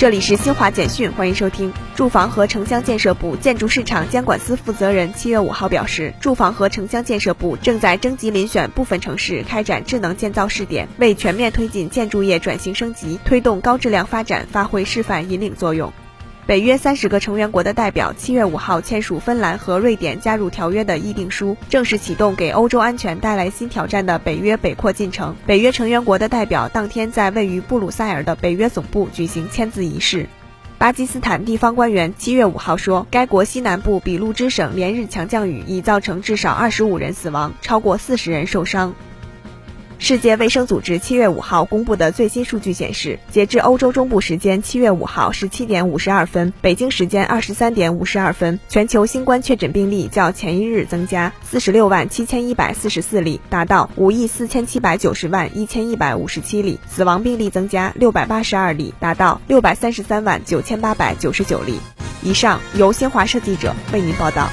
这里是新华简讯，欢迎收听。住房和城乡建设部建筑市场监管司负责人七月五号表示，住房和城乡建设部正在征集遴选部分城市开展智能建造试点，为全面推进建筑业转型升级、推动高质量发展发挥示范引领作用。北约三十个成员国的代表七月五号签署芬兰和瑞典加入条约的议定书，正式启动给欧洲安全带来新挑战的北约北扩进程。北约成员国的代表当天在位于布鲁塞尔的北约总部举行签字仪式。巴基斯坦地方官员七月五号说，该国西南部比路支省连日强降雨已造成至少二十五人死亡，超过四十人受伤。世界卫生组织七月五号公布的最新数据显示，截至欧洲中部时间七月五号十七点五十二分，北京时间二十三点五十二分，全球新冠确诊病例较前一日增加四十六万七千一百四十四例，达到五亿四千七百九十万一千一百五十七例；死亡病例增加六百八十二例，达到六百三十三万九千八百九十九例。以上由新华社记者为您报道。